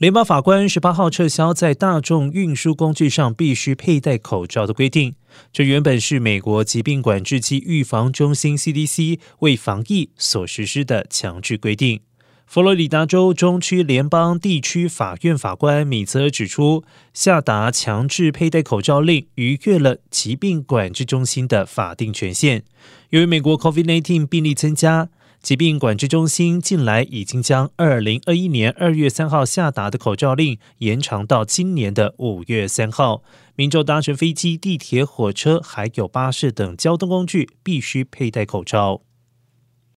联邦法官十八号撤销在大众运输工具上必须佩戴口罩的规定。这原本是美国疾病管制及预防中心 （CDC） 为防疫所实施的强制规定。佛罗里达州中区联邦地区法院法官米泽指出，下达强制佩戴口罩令逾越了疾病管制中心的法定权限。由于美国 COVID-19 病例增加。疾病管制中心近来已经将二零二一年二月三号下达的口罩令延长到今年的五月三号。民众搭乘飞机、地铁、火车还有巴士等交通工具必须佩戴口罩。